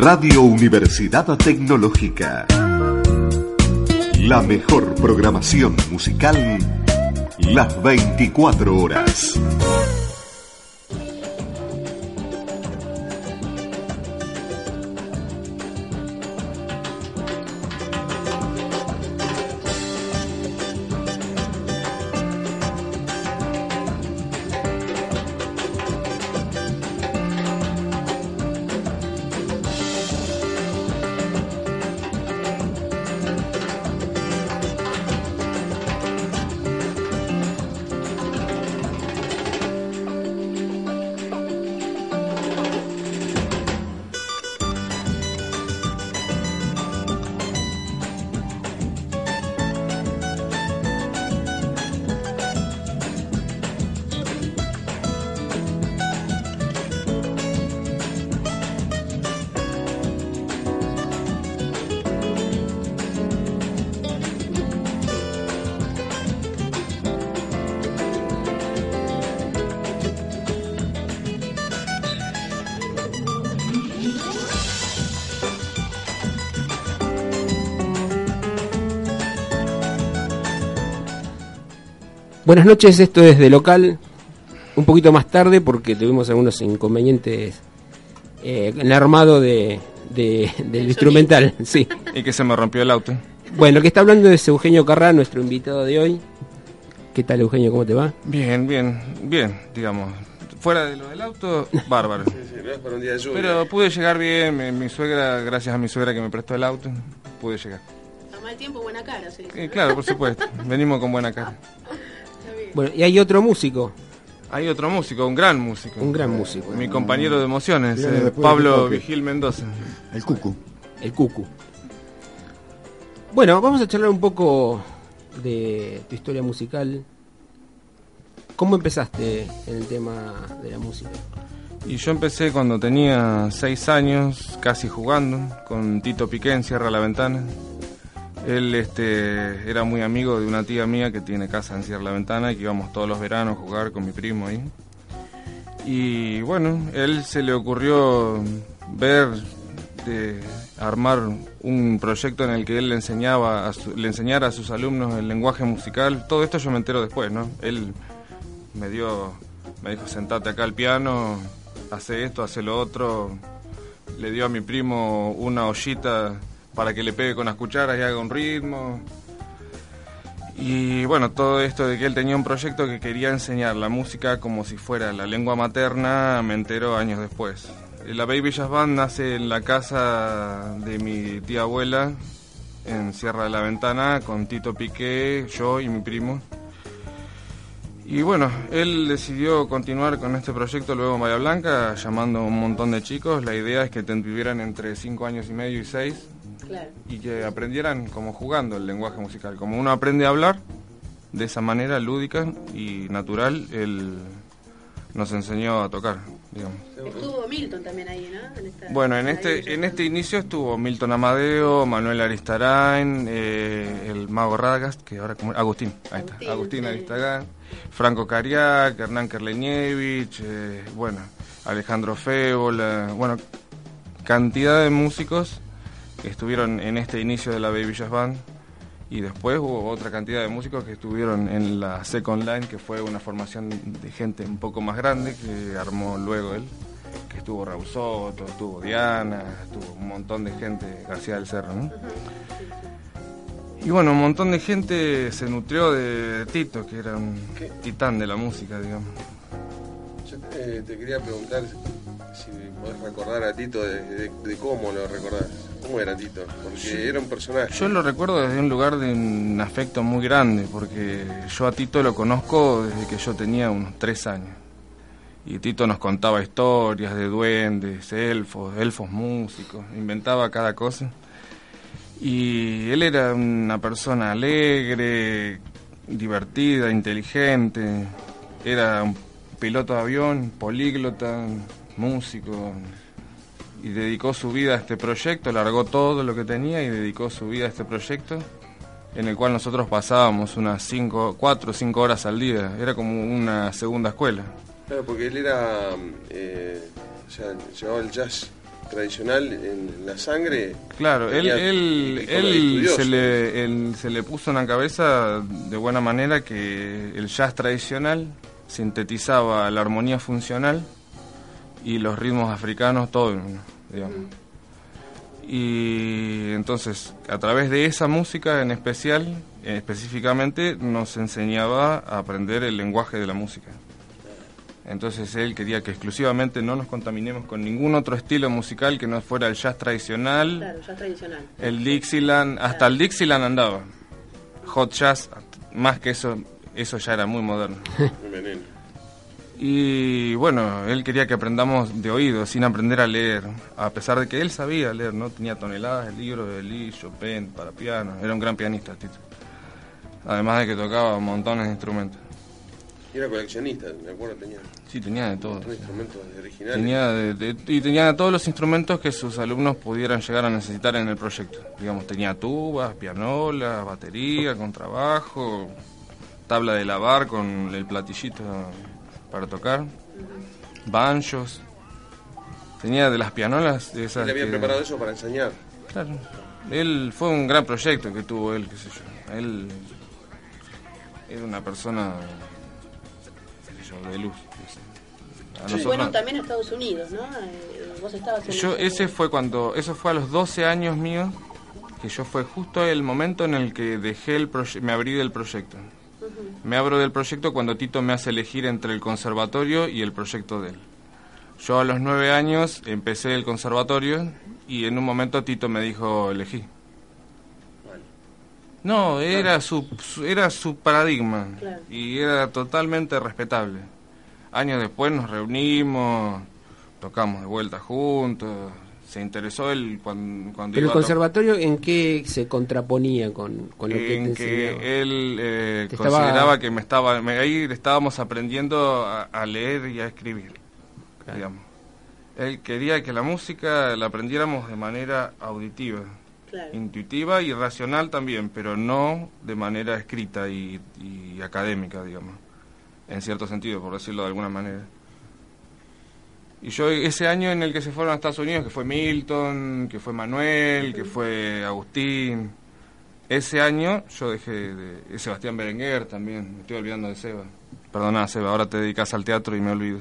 Radio Universidad Tecnológica. La mejor programación musical las 24 horas. Buenas noches, esto es de local, un poquito más tarde porque tuvimos algunos inconvenientes eh, en el armado de, de- del instrumental, sí. Y que se me rompió el auto. Bueno, el que está hablando es Eugenio Carrá, nuestro invitado de hoy. ¿Qué tal Eugenio? ¿Cómo te va? Bien, bien, bien, digamos. Fuera de lo del auto, bárbaro. Pero pude llegar bien, mi, mi suegra, gracias a mi suegra que me prestó el auto, pude llegar. A mal tiempo, buena cara. Eh, claro, por supuesto, venimos con buena cara. Bueno, y hay otro músico, Hay otro músico, un gran músico. un gran músico, Mi compañero de emociones, eh, Pablo. Vigil Mendoza. El cucu. el Cucu. Bueno, vamos a charlar un poco de tu historia musical. ¿Cómo empezaste en el tema de la música? Y yo empecé cuando tenía seis años, casi jugando, con Tito Piqué en Cierra la Ventana. Él este, era muy amigo de una tía mía que tiene casa en Cierra la Ventana y que íbamos todos los veranos a jugar con mi primo ahí. Y bueno, él se le ocurrió ver, de armar un proyecto en el que él le enseñaba le enseñara a sus alumnos el lenguaje musical. Todo esto yo me entero después, ¿no? Él me dio, me dijo sentate acá al piano, hace esto, hace lo otro. Le dio a mi primo una ollita para que le pegue con las cucharas y haga un ritmo. Y bueno, todo esto de que él tenía un proyecto que quería enseñar la música como si fuera la lengua materna, me entero años después. La Baby Jazz Band nace en la casa de mi tía abuela, en Sierra de la Ventana, con Tito Piqué, yo y mi primo. Y bueno, él decidió continuar con este proyecto luego en Bahía Blanca, llamando a un montón de chicos. La idea es que tuvieran entre 5 años y medio y 6 Claro. y que aprendieran como jugando el lenguaje musical. Como uno aprende a hablar, de esa manera lúdica y natural, él nos enseñó a tocar, digamos. Estuvo Milton también ahí, ¿no? En esta- Bueno, en este, en este inicio estuvo Milton Amadeo, Manuel Aristarain, eh, el mago Radagast, que ahora como Agustín, ahí está, Agustín, Agustín sí. Aristarain, Franco Cariac, Hernán Kerleñevich, eh, bueno, Alejandro Fébola, bueno, cantidad de músicos que estuvieron en este inicio de la Baby Jazz Band y después hubo otra cantidad de músicos que estuvieron en la Second Line, que fue una formación de gente un poco más grande que armó luego él, que estuvo Raúl Soto, estuvo Diana, estuvo un montón de gente, García del Cerro, ¿no? Y bueno, un montón de gente se nutrió de Tito, que era un titán de la música, digamos. Yo eh, te quería preguntar si podés recordar a Tito de, de- de cómo lo recordás. ¿Cómo era Tito? Porque era un personaje. Yo lo recuerdo desde un lugar de un afecto muy grande, porque yo a Tito lo conozco desde que yo tenía unos tres años. Y Tito nos contaba historias de duendes, elfos, elfos músicos, inventaba cada cosa. Y él era una persona alegre, divertida, inteligente, era un piloto de avión, políglota, músico, y dedicó su vida a este proyecto, largó todo lo que tenía y dedicó su vida a este proyecto, en el cual nosotros pasábamos unas cinco, cuatro o cinco horas al día, era como una segunda escuela. Claro, porque él era, eh, o sea, llevaba el jazz tradicional en la sangre. Claro, él, él, se, le, él se le puso en la cabeza de buena manera que el jazz tradicional sintetizaba la armonía funcional y los ritmos africanos, todo, digamos. Y entonces, a través de esa música en especial, eh, específicamente, nos enseñaba a aprender el lenguaje de la música. Entonces él quería que exclusivamente no nos contaminemos con ningún otro estilo musical que no fuera el jazz tradicional, Claro, es tradicional. el Dixieland, hasta el Dixieland andaba. Hot jazz, más que eso, eso ya era muy moderno. Un veneno. Y bueno, él quería que aprendamos de oído, sin aprender a leer, a pesar de que él sabía leer, ¿no? Tenía toneladas de libros de Lee, Chopin, para piano, era un gran pianista, Tito. Además de que tocaba montones de instrumentos. Y era coleccionista, me acuerdo, tenía Sí, tenía de todo. otros instrumentos originales. Tenía de- de- y tenía todos los instrumentos que sus alumnos pudieran llegar a necesitar en el proyecto. Digamos, tenía tubas, pianola, batería, contrabajo, tabla de lavar con el platillito para tocar, banjos. Tenía de las pianolas de esas Él había que- preparado eso para enseñar. Claro. Él fue un gran proyecto que tuvo él, qué sé yo. Él era una persona qué sé yo, de luz. qué sé. También a Estados Unidos, ¿no? Eh, vos estabas en yo ese fue cuando eso fue a los 12 años míos que yo fue justo el momento en el que dejé el proye- me abrí del proyecto me abro del proyecto cuando Tito me hace elegir entre el conservatorio y el proyecto de él. Yo a los 9 años empecé el conservatorio y en un momento Tito me dijo elegí no era su, su- era su paradigma Claro. y era totalmente respetable. Años después nos reunimos tocamos de vuelta juntos se interesó él cuando, cuando Pero el a conservatorio, ¿en qué se contraponía con, con lo que te en que él eh, Te estaba- consideraba que me estaba me- ahí estábamos aprendiendo a, a leer y a escribir Claro. digamos él quería que la música la aprendiéramos de manera auditiva Claro. intuitiva y racional también pero no de manera escrita y, y académica digamos en cierto sentido por decirlo de alguna manera y yo ese año en el que se fueron a Estados Unidos, que fue Milton, que fue Manuel, que fue Agustín, ese año yo dejé de... y Sebastián Berenguer también, me estoy olvidando de Seba. Perdona, Seba, ahora te dedicas al teatro y me olvido.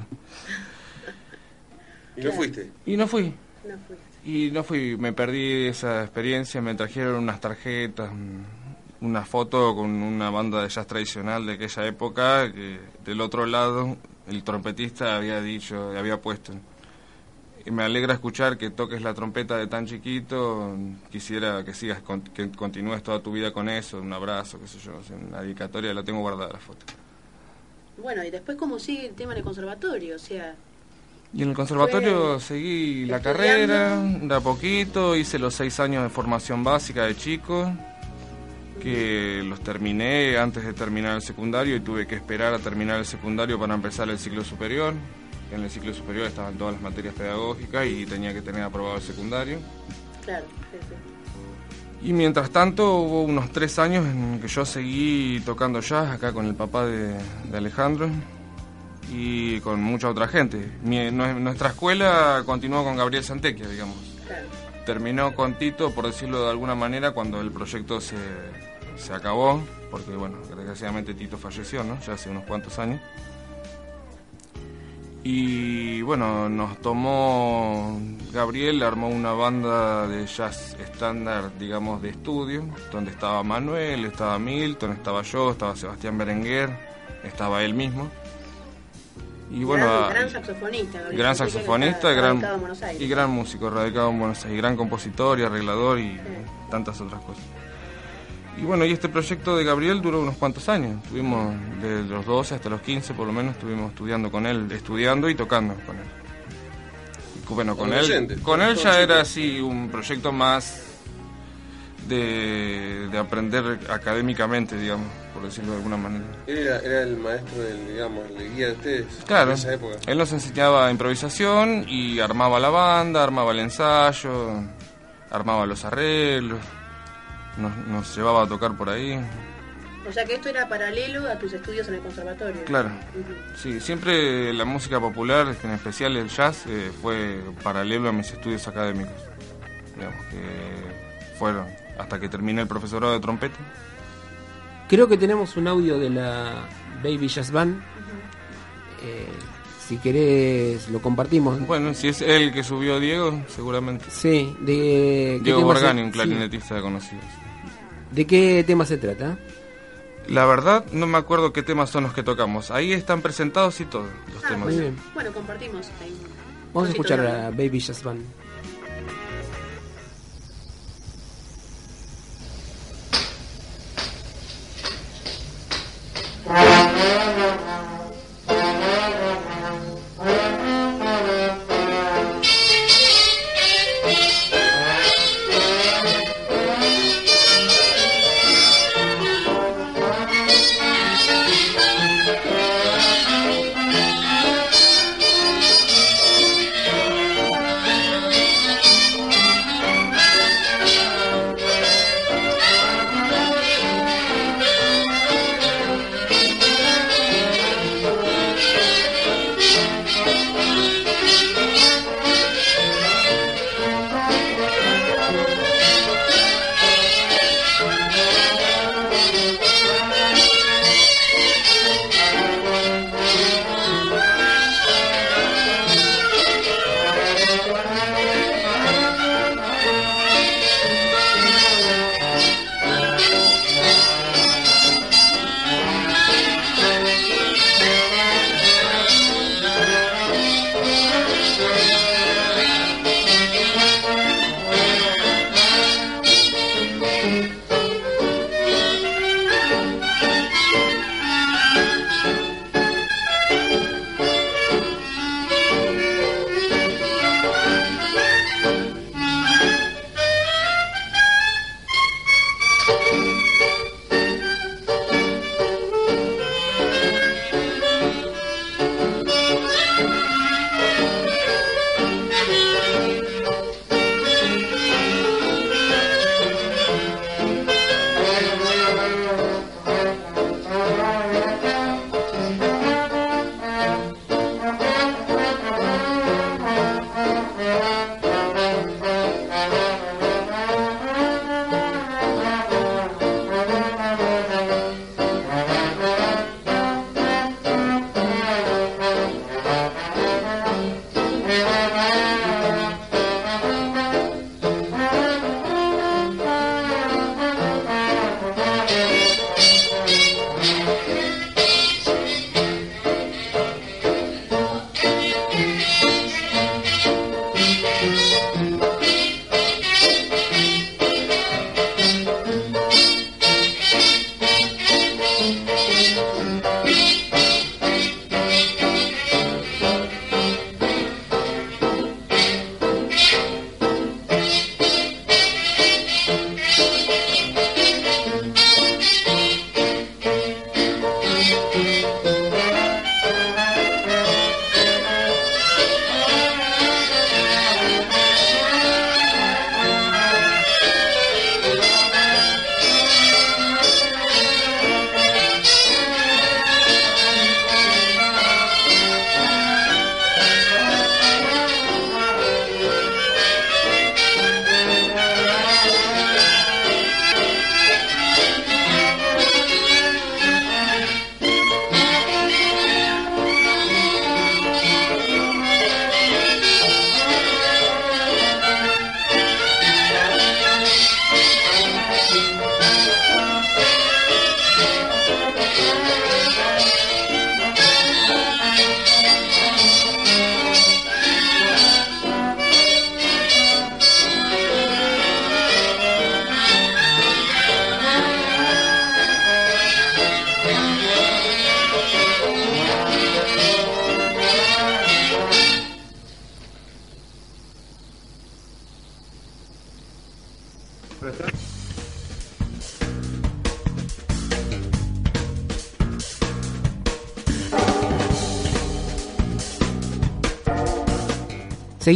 ¿Y no fuiste? Y no fui, No fuiste. y no fui, me perdí esa experiencia, me trajeron unas tarjetas, mm, una foto con una banda de jazz tradicional de aquella época, que del otro lado el trompetista había dicho, había puesto. Y me alegra escuchar que toques la trompeta de tan chiquito, quisiera que sigas, que continúes toda tu vida con eso, un abrazo, qué sé yo, una dedicatoria, la tengo guardada la foto. Bueno, y después, ¿cómo sigue el tema del conservatorio? O sea, Y en el conservatorio seguí la estudiando. carrera, de a poquito, hice los seis años de formación básica de chico, que los terminé antes de terminar el secundario y tuve que esperar a terminar el secundario para empezar el ciclo superior. En el ciclo superior estaban todas las materias pedagógicas y tenía que tener aprobado el secundario. claro. sí, sí. Y mientras tanto hubo unos tres años en que yo seguí tocando jazz acá con el papá de, de Alejandro y con mucha otra gente. Mi- nuestra escuela continuó con Gabriel Santequia, digamos. Claro. Terminó con Tito, por decirlo de alguna manera, cuando el proyecto se, se acabó, porque bueno, desgraciadamente Tito falleció, ¿no? Ya hace unos cuantos años. Y bueno, nos tomó Gabriel, armó una banda de jazz estándar, digamos, de estudio, donde estaba Manuel, estaba Milton, estaba yo, estaba Sebastián Berenguer, estaba él mismo. Y bueno, gran, saxofonista. Gabriel gran saxofonista, gran, y gran músico, radicado en Buenos Aires, y gran compositor y arreglador y tantas otras cosas. Y bueno, y este proyecto de Gabriel duró unos cuantos años. Tuvimos de los 12 hasta los 15 por lo menos, estuvimos estudiando con él, estudiando y tocando con él. Y bueno, con él, con él ya era así un proyecto más de, de aprender académicamente, digamos, por decirlo de alguna manera. Él era, era el maestro, del, digamos, el guía de ustedes Claro, en esa época. él nos enseñaba improvisación y armaba la banda, armaba el ensayo, armaba los arreglos, nos, nos llevaba a tocar por ahí. O sea que esto era paralelo a tus estudios en el conservatorio. Claro, sí, siempre la música popular, en especial el jazz, eh, fue paralelo a mis estudios académicos. Digamos que fueron hasta que terminé el profesorado de trompeta. Creo que tenemos un audio de la Baby Jazz Band. Eh, si querés, lo compartimos. Bueno, si es él que subió Diego, seguramente. Sí, de. ¿qué Diego Borgani, un sí. clarinetista conocido. ¿De qué tema se trata? La verdad, no me acuerdo qué temas son los que tocamos. Ahí están presentados y todos los ah, temas. Muy bien. Bueno, compartimos. Ahí. Vamos a escuchar a Baby Jasmine.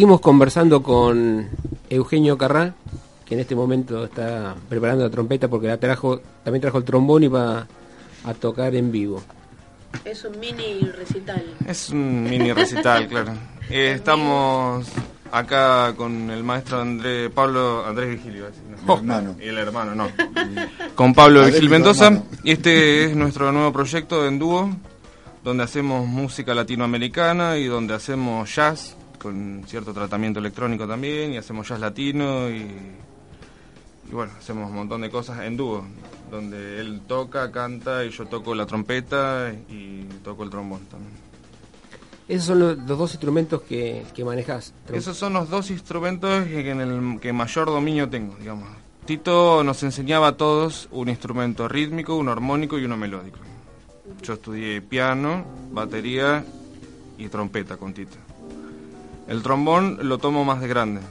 Seguimos conversando con Eugenio Carrá, que en este momento está preparando la trompeta porque la trajo, también trajo el trombón y va a tocar en vivo. Es un mini recital. Es un mini recital, claro. Eh, estamos acá con el maestro Andrés Pablo Andrés Vigilio, ¿no? Hermano. Y el hermano, no. con Pablo Vigil Mendoza. Y este es nuestro nuevo proyecto en dúo, donde hacemos música latinoamericana y donde hacemos jazz con cierto tratamiento electrónico también y hacemos jazz latino y, y bueno, hacemos un montón de cosas en dúo, donde él toca, canta y yo toco la trompeta y toco el trombón también. Esos son los, los dos instrumentos que, que manejas. Esos son los dos instrumentos que- en el que mayor dominio tengo, digamos. Tito nos enseñaba a todos un instrumento rítmico, uno armónico y uno melódico. Yo estudié piano, batería y trompeta con Tito. El trombón lo tomo más de grande.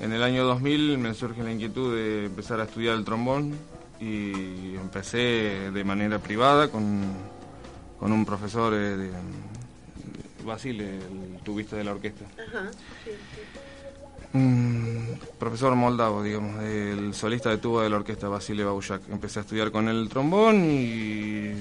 En el año 2000 me surge la inquietud de empezar a estudiar el trombón y empecé de manera privada con, con un profesor eh, de, Basile, el tubista de la orquesta. Ajá. sí, sí. Mm, profesor moldavo, digamos, el solista de tuba de la orquesta Basile Baujak. Empecé a estudiar con el trombón y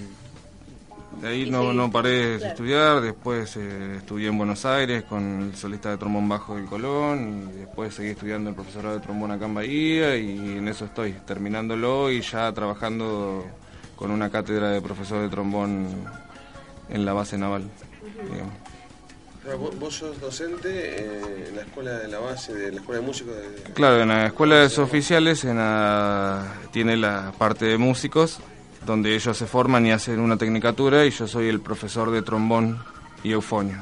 de ahí no, no paré de claro. estudiar. Después eh, estudié en Buenos Aires con el solista de trombón bajo del Colón y después seguí estudiando el profesorado de trombón acá en Bahía y en eso estoy, terminándolo y ya trabajando con una cátedra de profesor de trombón en la base naval. vos, vos sos docente eh, en la escuela de la base, de la escuela de músicos de... Claro, en la escuela de oficiales en la- tiene la parte de músicos, donde ellos se forman y hacen una tecnicatura, y yo soy el profesor de trombón y eufonio.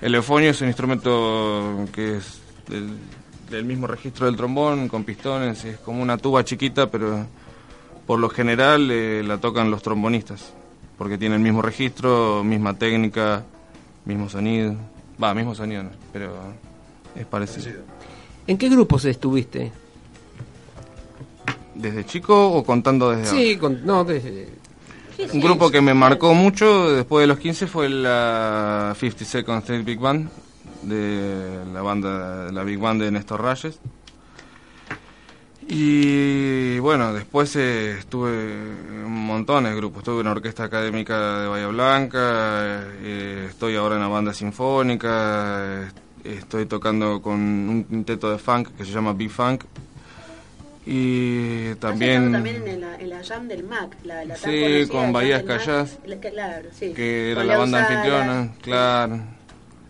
El eufonio es un instrumento que es del, mismo registro del trombón, con pistones, es como una tuba chiquita, pero por lo general eh, la tocan los trombonistas, porque tiene el mismo registro, misma técnica, mismo sonido. Va, mismo sonido, pero es parecido. ¿En qué grupos estuviste? ¿Desde chico o contando desde ahora? Sí, con, no, desde- Sí, Un grupo que me marcó mucho después de los 15 fue la 50 Second Street Big Band, de la banda, la Big Band de Néstor Reyes. Y bueno, después eh, estuve en montones de grupos. Estuve en la Orquesta Académica de Bahía Blanca, eh, estoy ahora en la banda sinfónica, eh, estoy tocando con un quinteto de funk que se llama B-Funk. Y también... en la, en la jam del MAC, la, la Sí, con Bahías Claro, sí. que era la banda anfitriona, claro,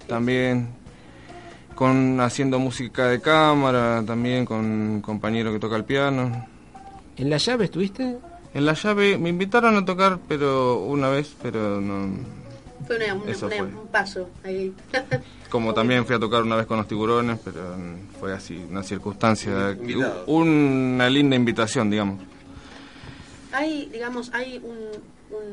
también con haciendo música de cámara, también con un compañero que toca el piano. ¿En la llave estuviste? En la llave me invitaron a tocar, pero una vez, pero no. Fue una- una- Eso una- fue. un paso ahí. Como también fui a tocar una vez con los tiburones, pero mm, fue así, una circunstancia, Invitado. una linda invitación, digamos. hay, digamos, hay un,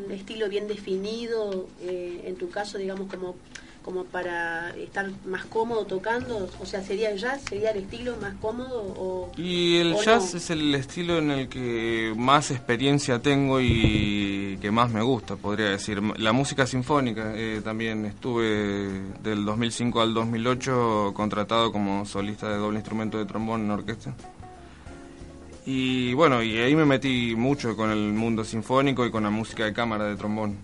un estilo bien definido, eh, en tu caso, digamos, como como para estar más cómodo tocando, o sea, sería el jazz, sería el estilo más cómodo o Y el o jazz no? es el estilo en el que más experiencia tengo y que más me gusta, podría decir. La música sinfónica, eh, también estuve del 2005 al 2008 contratado como solista de doble instrumento de trombón en orquesta. Y bueno, y ahí me metí mucho con el mundo sinfónico y con la música de cámara de trombón.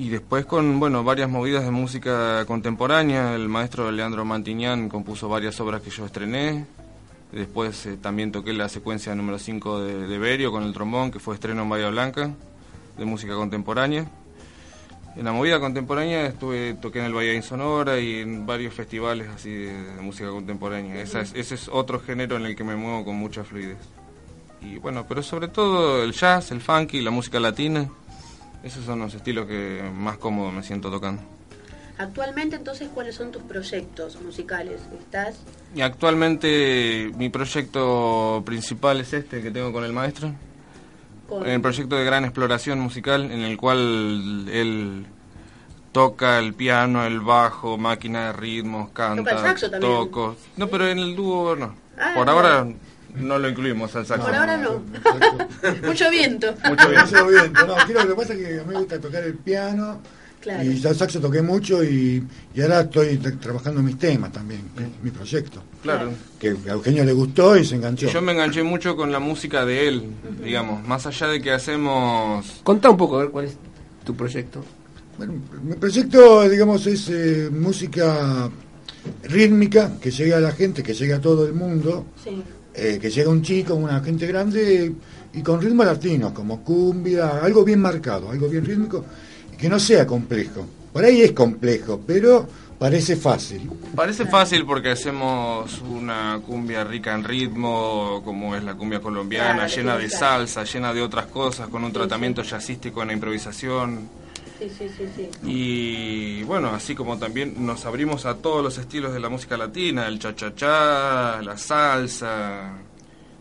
Y después con, bueno, varias movidas de música contemporánea. El maestro Leandro Mantiñán compuso varias obras que yo estrené. Después eh, también toqué la secuencia número 5 de, Berio con el trombón, que fue estreno en Bahía Blanca, de música contemporánea. En la movida contemporánea estuve, toqué en el Bahía Insonora y en varios festivales así de, de música contemporánea. Esa es- ese es otro género en el que me muevo con mucha fluidez. Y bueno, pero sobre todo el jazz, el funky, la música latina. Esos son los estilos que más cómodo me siento tocando. Actualmente, entonces, ¿cuáles son tus proyectos musicales? ¿Estás? Y actualmente mi proyecto principal es este que tengo con el maestro. Con... El proyecto de gran exploración musical en el cual él toca el piano, el bajo, máquina de ritmos, canta, Toca el saxo también. toco. No, pero en el dúo no. Ah, Por ahora no lo incluimos al saxo. Por ahora no. Mucho viento. Mucho bien. Demasiado viento. No, quiero, lo que pasa es que a mí me gusta tocar el piano. Claro. Y ya el saxo toqué mucho y, y ahora estoy tra- trabajando mis temas también, mi proyecto. Claro. Que a Eugenio le gustó y se enganchó. Y yo me enganché mucho con la música de él, digamos, más allá de que hacemos... Contá un poco, a ver cuál es tu proyecto. Bueno, mi proyecto, digamos, es eh, música rítmica, que llegue a la gente, que llegue a todo el mundo, Sí. Eh, que llegue un chico, una gente grande y con ritmos latinos, como cumbia, algo bien marcado, algo bien rítmico, y que no sea complejo. Por ahí es complejo, pero parece fácil. Parece fácil porque hacemos una cumbia rica en ritmo, como es la cumbia colombiana, Claro, llena de salsa, llena de otras cosas, con un tratamiento jazzístico en la improvisación. Sí, sí, sí, sí. Y bueno, así como también nos abrimos a todos los estilos de la música latina, el cha-cha-cha, la salsa,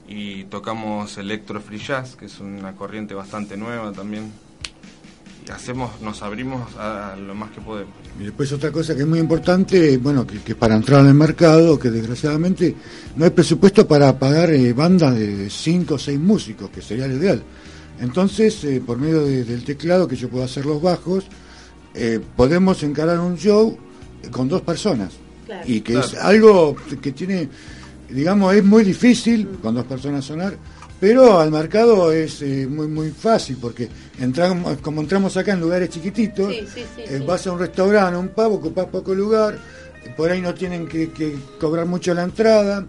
y tocamos electro free jazz, que es una corriente bastante nueva también. Y hacemos, nos abrimos a, a lo más que podemos. Y después otra cosa que es muy importante, bueno, que, que para entrar en el mercado, que desgraciadamente no hay presupuesto para pagar eh, bandas de 5 o 6 músicos, que sería lo ideal. Entonces, eh, por medio de- del teclado, que yo puedo hacer los bajos, eh, podemos encarar un show con dos personas. Claro. Y que Claro. es algo que tiene, digamos, es muy difícil con dos personas sonar, pero al mercado es eh, muy muy fácil, porque entramos, como entramos acá en lugares chiquititos, Sí, sí, sí, eh, sí. vas a un restaurante, a un pavo, ocupás poco lugar, por ahí no tienen que, que cobrar mucho la entrada.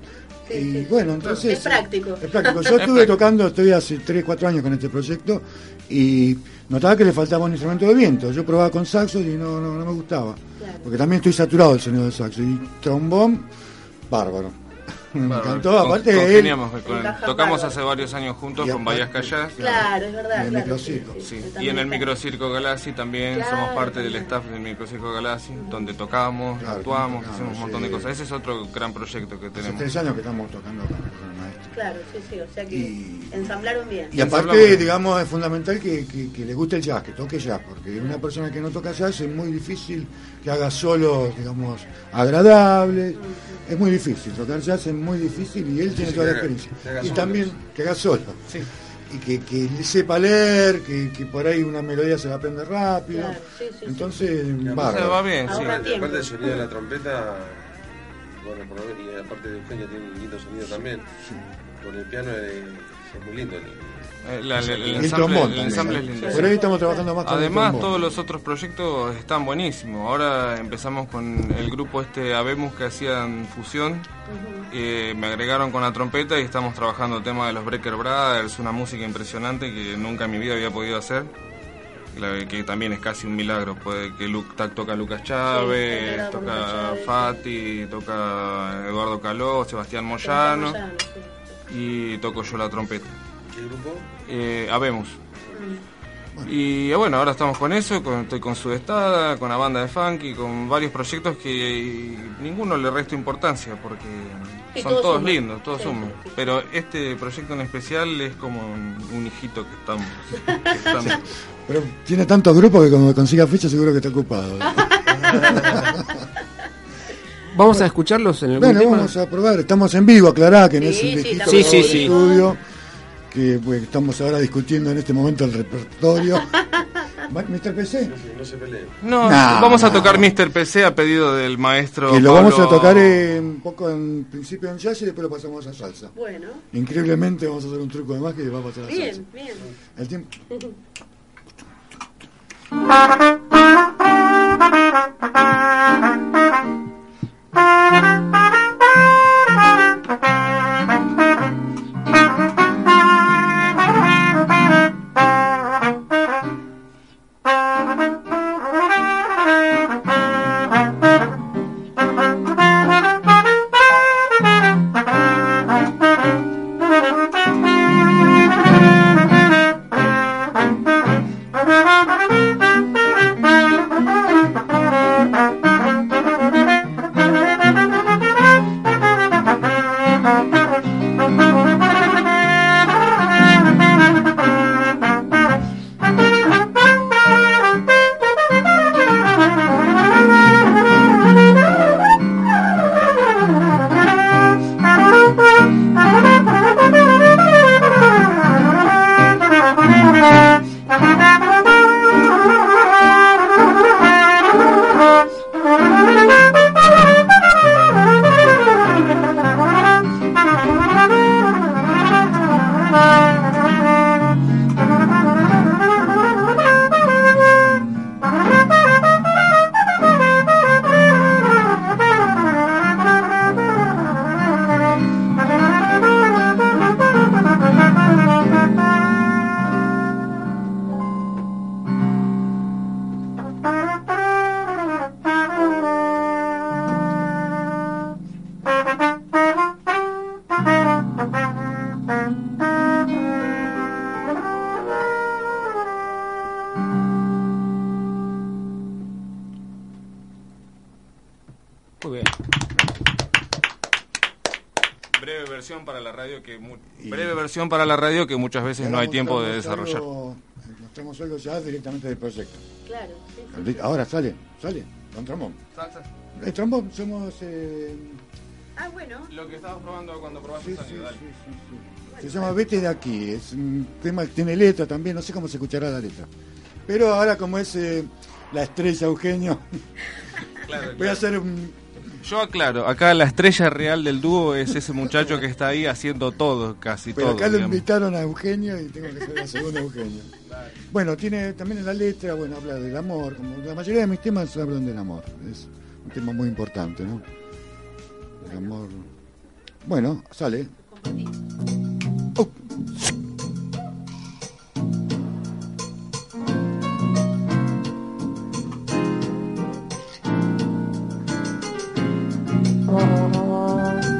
Sí, y sí. bueno, entonces... Es práctico. Es práctico. Yo estuve tocando, estoy hace 3, 4 años con este proyecto y notaba que le faltaba un instrumento de viento. Yo probaba con saxo y no, no, no me gustaba. Claro. Porque también estoy saturado del sonido del saxo. Y trombón, bárbaro. Me encantó, aparte él. con- tocamos hace varios años juntos Y con Vallas Callas. Claro, es verdad. En el claro, microcirco. Sí, y en el microcirco Galassi también Claro, somos parte del staff del microcirco Galassi, donde tocamos, Claro, actuamos, hacemos un montón de cosas. Ese es otro gran proyecto que Hace tenemos. tres años que estamos tocando con, con el maestro. Claro, sí, sí. O sea que Y- ensamblaron bien. Y aparte, digamos, es fundamental que, que- que le guste el jazz, que toque jazz, porque una persona que no toca jazz es muy difícil que haga solos, digamos, agradables. Es muy difícil, tocar jazz es muy difícil y él tiene Sí, toda la experiencia. Y solos. también que haga solo. Sí. Y que, que le sepa leer, que, que por ahí una melodía se la aprende rápido. Claro, sí, sí, sí. Entonces, bárbaro. va bien, sí. Aparte, del sonido de la trompeta, bueno, por lo menos, y aparte de Eugenio tiene un lindo sonido también. Con el piano es, es muy lindo. el- la- la- el, ensamble, trombón el también. ensamble es ¿eh? lindo. Por ahí estamos trabajando más con el Además, todos los otros proyectos están buenísimos. Ahora empezamos con el grupo este Abemus que hacían fusión. Eh, me agregaron con la trompeta y estamos trabajando el tema de los Breaker Brothers, una música impresionante que nunca en mi vida había podido hacer. Que también es casi un milagro. Puede que Luke, toca Lucas Chávez, toca Chávez, Fati, toca Eduardo Caló, Sebastián Moyano, Moyano sí, sí. y toco yo la trompeta. ¿Qué grupo? Eh, habemos. Y eh, bueno, ahora estamos con eso, con, estoy con Sudestada, con la banda de funky, con varios proyectos que ninguno le resto importancia porque son todos lindos, todos Sí, suman. sí, sí. Pero este proyecto en especial es como un, un hijito que estamos. que estamos- Pero tiene tantos grupos que cuando consiga fecha seguro que está ocupado. ¿Vamos a escucharlos en algún Bueno, tema? vamos a probar. Estamos en vivo, aclará que no es Sí, un sí. estudio. Que pues, estamos ahora discutiendo en este momento el repertorio. ¿Mr. PC? No se, no se peleen. No, No, vamos a tocar Mr. PC a pedido del maestro. Que lo Pablo- vamos a tocar un poco en principio en jazz y después lo pasamos a salsa. Bueno, Increíblemente vamos a hacer un truco de magia y va a pasar a salsa. bien, bien. El tiempo. versión para la radio que muchas veces no hay tiempo de desarrollar. Mostramos ya directamente del proyecto. Claro, sí, sí. Ahora sale, sale, con trombón. El trombón somos... eh, Ah, bueno. Lo que estabas probando cuando probaste sí, el sí, sonido, dale. sí, sí, sí. Se llama Vete de aquí, es un tema que tiene letra también, no sé cómo se escuchará la letra. Pero ahora como es eh, la estrella Eugenio, Claro, voy a hacer un... Yo aclaro, acá la estrella real del dúo es ese muchacho que está ahí haciendo todo, casi Pero todo. acá lo digamos. invitaron a Eugenio y tengo que ser la segunda Eugenio. Bueno, tiene también en la letra, bueno, habla del amor, como la mayoría de mis temas hablan del amor. Es un tema muy importante, ¿no? El amor. Bueno, sale. Oh.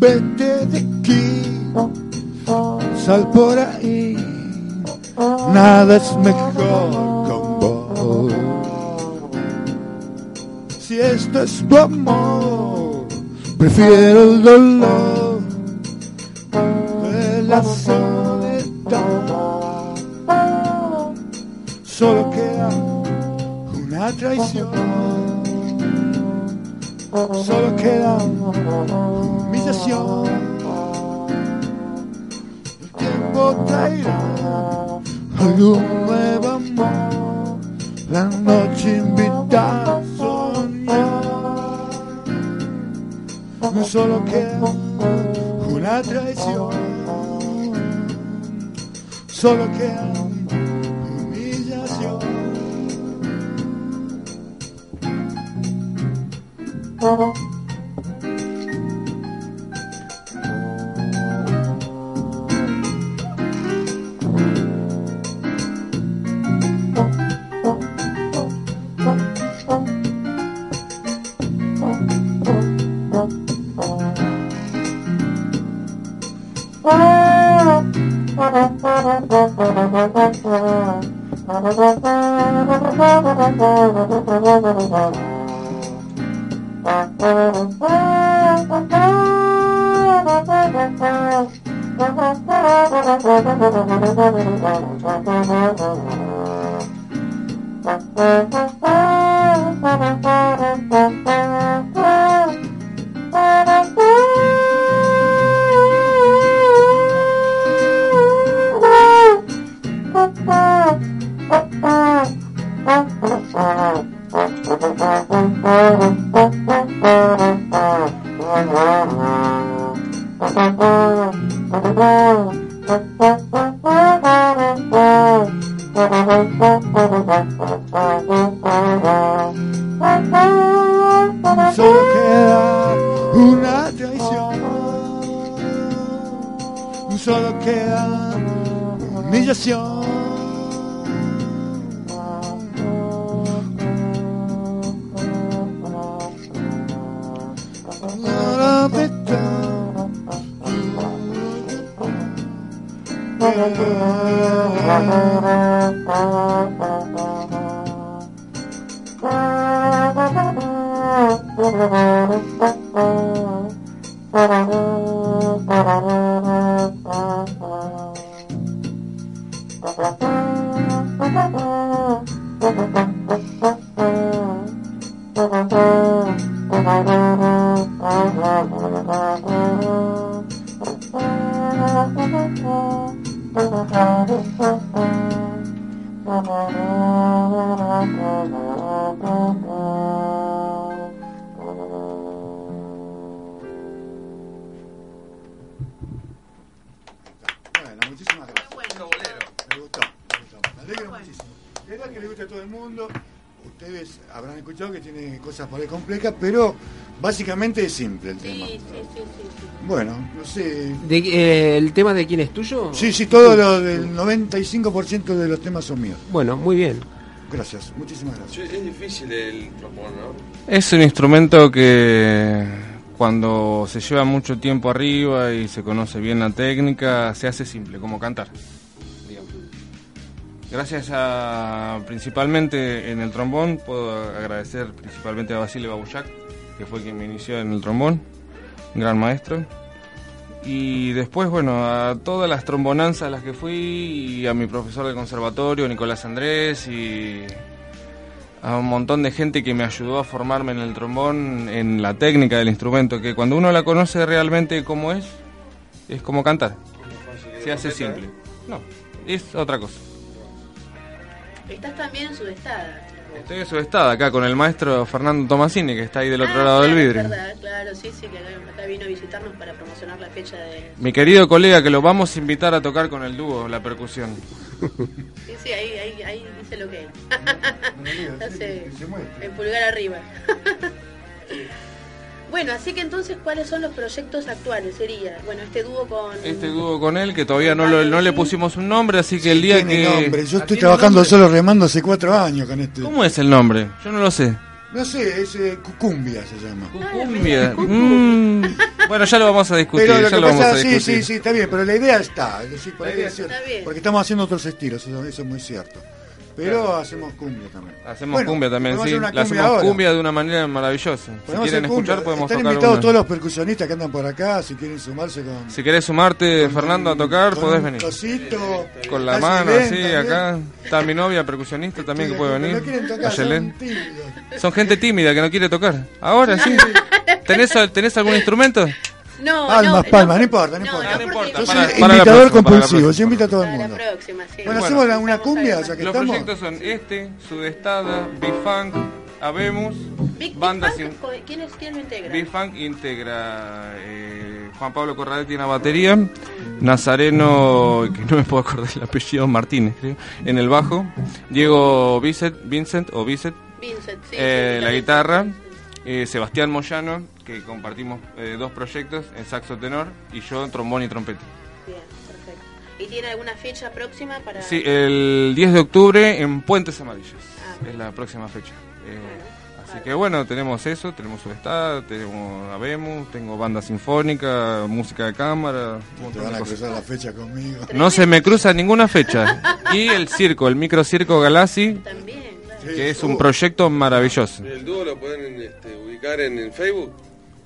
Vete de aquí, sal por ahí, nada es mejor con vos. Si esto es tu amor, prefiero el dolor de la soledad. Solo queda una traición, solo queda humillación. El tiempo traerá algún nuevo amor, la noche invita a soñar. Solo queda una traición, solo queda humillación. Solo básicamente es simple el Sí, tema. sí, sí, sí, sí. Bueno, no sé. De- eh, ¿El tema de quién es tuyo? Sí, sí, todo lo del 95% de los temas son míos. Bueno, muy bien. Gracias, muchísimas gracias. Es difícil el trombón, ¿no? Es un instrumento que cuando se lleva mucho tiempo arriba y se conoce bien la técnica, se hace simple, como cantar. digamos. Gracias a, principalmente en el trombón, puedo agradecer principalmente a Basile Babuyak, que fue quien me inició en el trombón, gran maestro. Y después, bueno, a todas las trombonanzas a las que fui y a mi profesor del conservatorio, Nicolás Andrés, y a un montón de gente que me ayudó a formarme en el trombón, en la técnica del instrumento, que cuando uno la conoce realmente como es, es como cantar. Se hace simple. No, es otra cosa. Estás también sudestada. Estoy subestada acá con el maestro Fernando Tomasini, que está ahí del otro Ah, lado del vidrio. verdad, claro, sí, sí, que acá, vino a visitarnos para promocionar la fecha de... Mi querido colega, que lo vamos a invitar a tocar con el dúo, la percusión. Sí, sí, ahí, ahí, ahí dice lo que es. muestra. el pulgar arriba. bueno, así que entonces, ¿cuáles son los proyectos actuales? Sería, bueno, este dúo con... Este dúo con él, que todavía no, lo- no le pusimos un nombre, así que el día Tiene que... nombre. Yo Ah, estoy ¿tiene trabajando nombre? solo remando hace cuatro años con este. ¿Cómo es el nombre? Yo no lo sé. No sé, es eh, Cucumbia se llama. Cumbia. Mm. Bueno, ya lo vamos a discutir. Pero lo ya que lo vamos pasa, a sí, discutir. sí, sí, está bien, pero la idea está. Es decir, por La idea está bien. Porque estamos haciendo otros estilos, eso, eso es muy cierto. Pero hacemos cumbia también. Hacemos Bueno, cumbia también, sí. una La cumbia hacemos ahora. cumbia de una manera maravillosa. Si Podemos quieren hacer cumbia. escuchar, podemos Están tocar invitados una. todos los percusionistas que andan por acá, si quieren sumarse con... Si querés sumarte, con Fernando, a tocar, con podés venir. Cosito, Con la mano, así, también. acá. Está mi novia, percusionista también, que puede venir. No quieren tocar, son. Son gente tímida que no quiere tocar. Ahora sí. ¿Tenés, ¿tenés algún instrumento? No, Palmas, no, palmas, no importa, no importa. no importa, Yo soy para próxima, la compulsivo, yo invito a todo el Para la mundo. próxima, sí. Bueno, Bueno, hacemos la- una cumbia, ya que Los estamos. proyectos son este, Sudestada, Bifunk, Habemos, Big, Big Bandas Funk, ¿quién, es, ¿Quién lo integra? B-Funk integra eh, Juan Pablo Corradetti en la batería, Nazareno, que no me puedo acordar el apellido, Martínez, creo, en el bajo, Diego Vincent, Vincent o Vicet, Vincent, sí, eh, sí, la guitarra, eh, Sebastián Moyano, que compartimos eh, dos proyectos, en saxo tenor, y yo en trombón y trompeta. Bien, perfecto. ¿Y tiene alguna fecha próxima para...? Sí, el 10 de octubre en Puentes Amarillos, Ah. es la próxima fecha. Eh, Bueno, Así que bueno, tenemos eso, tenemos Sudestada, tenemos Habemos, tengo banda sinfónica, música de cámara, Te van a cosas. cruzar la fecha conmigo. No se me cruza ninguna fecha. Y el circo, el microcirco Galassi, También, claro. que es un proyecto maravilloso. ¿El dúo lo pueden este, ubicar en, en Facebook?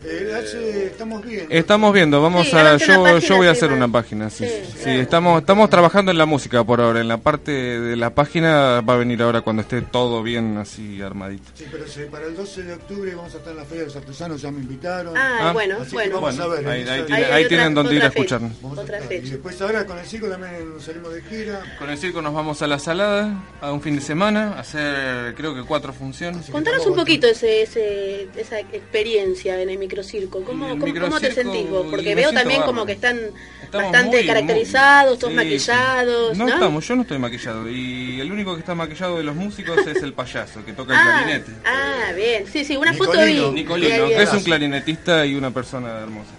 Eh, hace- estamos bien. Estamos viendo, vamos Sí, a yo página, yo voy a sí, hacer va. una página, sí. Sí, Sí, claro. estamos estamos trabajando en la música por ahora, en la parte de la página va a venir ahora cuando esté todo bien así armadito. Sí, pero sí, para el 12 de octubre vamos a estar en la Feria de los Artesanos, ya me invitaron. Ah, Ah, bueno, así que bueno. vamos a ver. Ahí, ahí Ahí tiene- ahí otra- tienen donde ir a escucharnos. Otra. Y fecha. después ahora con el circo también salimos de gira. Con el circo nos vamos a la salada a un fin de semana, a hacer creo que cuatro funciones. Contanos un poquito ese, ese, esa experiencia en el microcirco. ¿Cómo, cómo, cómo te sentís vos? Porque veo también como que están Estamos bastante muy, caracterizados, todos sí, maquillados, No, ¿no? estamos, yo no estoy maquillado. Y el único que está maquillado de los músicos es el payaso, que toca el ah, clarinete. ah, bien. Sí, sí, una foto Nicolino. vi. Nicolino, vi ahí que es un clarinetista y una persona hermosa.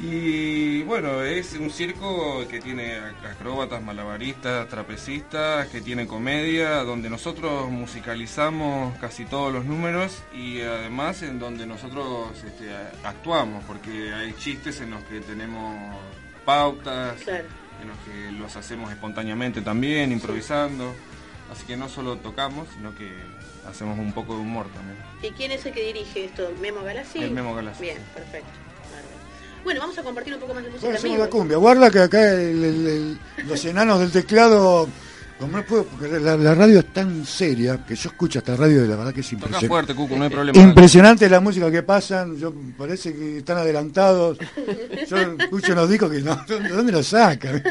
Y bueno, es un circo que tiene acróbatas, malabaristas, trapecistas, que tiene comedia, donde nosotros musicalizamos casi todos los números y además en donde nosotros este, actuamos, porque hay chistes en los que tenemos pautas, Claro. en los que los hacemos espontáneamente también, improvisando. Así que no solo tocamos, sino que hacemos un poco de humor también. ¿Y quién es el que dirige esto? ¿Memo Galassi? Es Memo Galassi, Bien, perfecto. Bueno, vamos a compartir un poco más de música Bueno, en hacemos la cumbia. Guarda que acá el- el- el- los enanos del teclado. Como no puedo, porque la, la radio es tan seria que yo escucho esta radio y la verdad que es impresionante. fuerte, Cucu, no hay problema. Impresionante la música que pasan, yo parece que están adelantados. Yo escucho unos discos que no, ¿de dónde los sacan?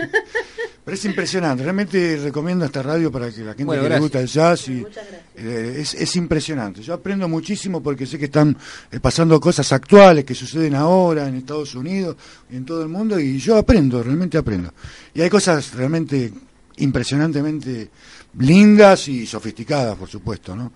Pero es impresionante, realmente recomiendo esta radio para que la gente Bueno, que le gusta el jazz y eh, es, es impresionante. Yo aprendo muchísimo porque sé que están eh, pasando cosas actuales que suceden ahora en Estados Unidos y en todo el mundo y yo aprendo, realmente aprendo. Y hay cosas realmente impresionantemente lindas y sofisticadas, por supuesto, ¿no?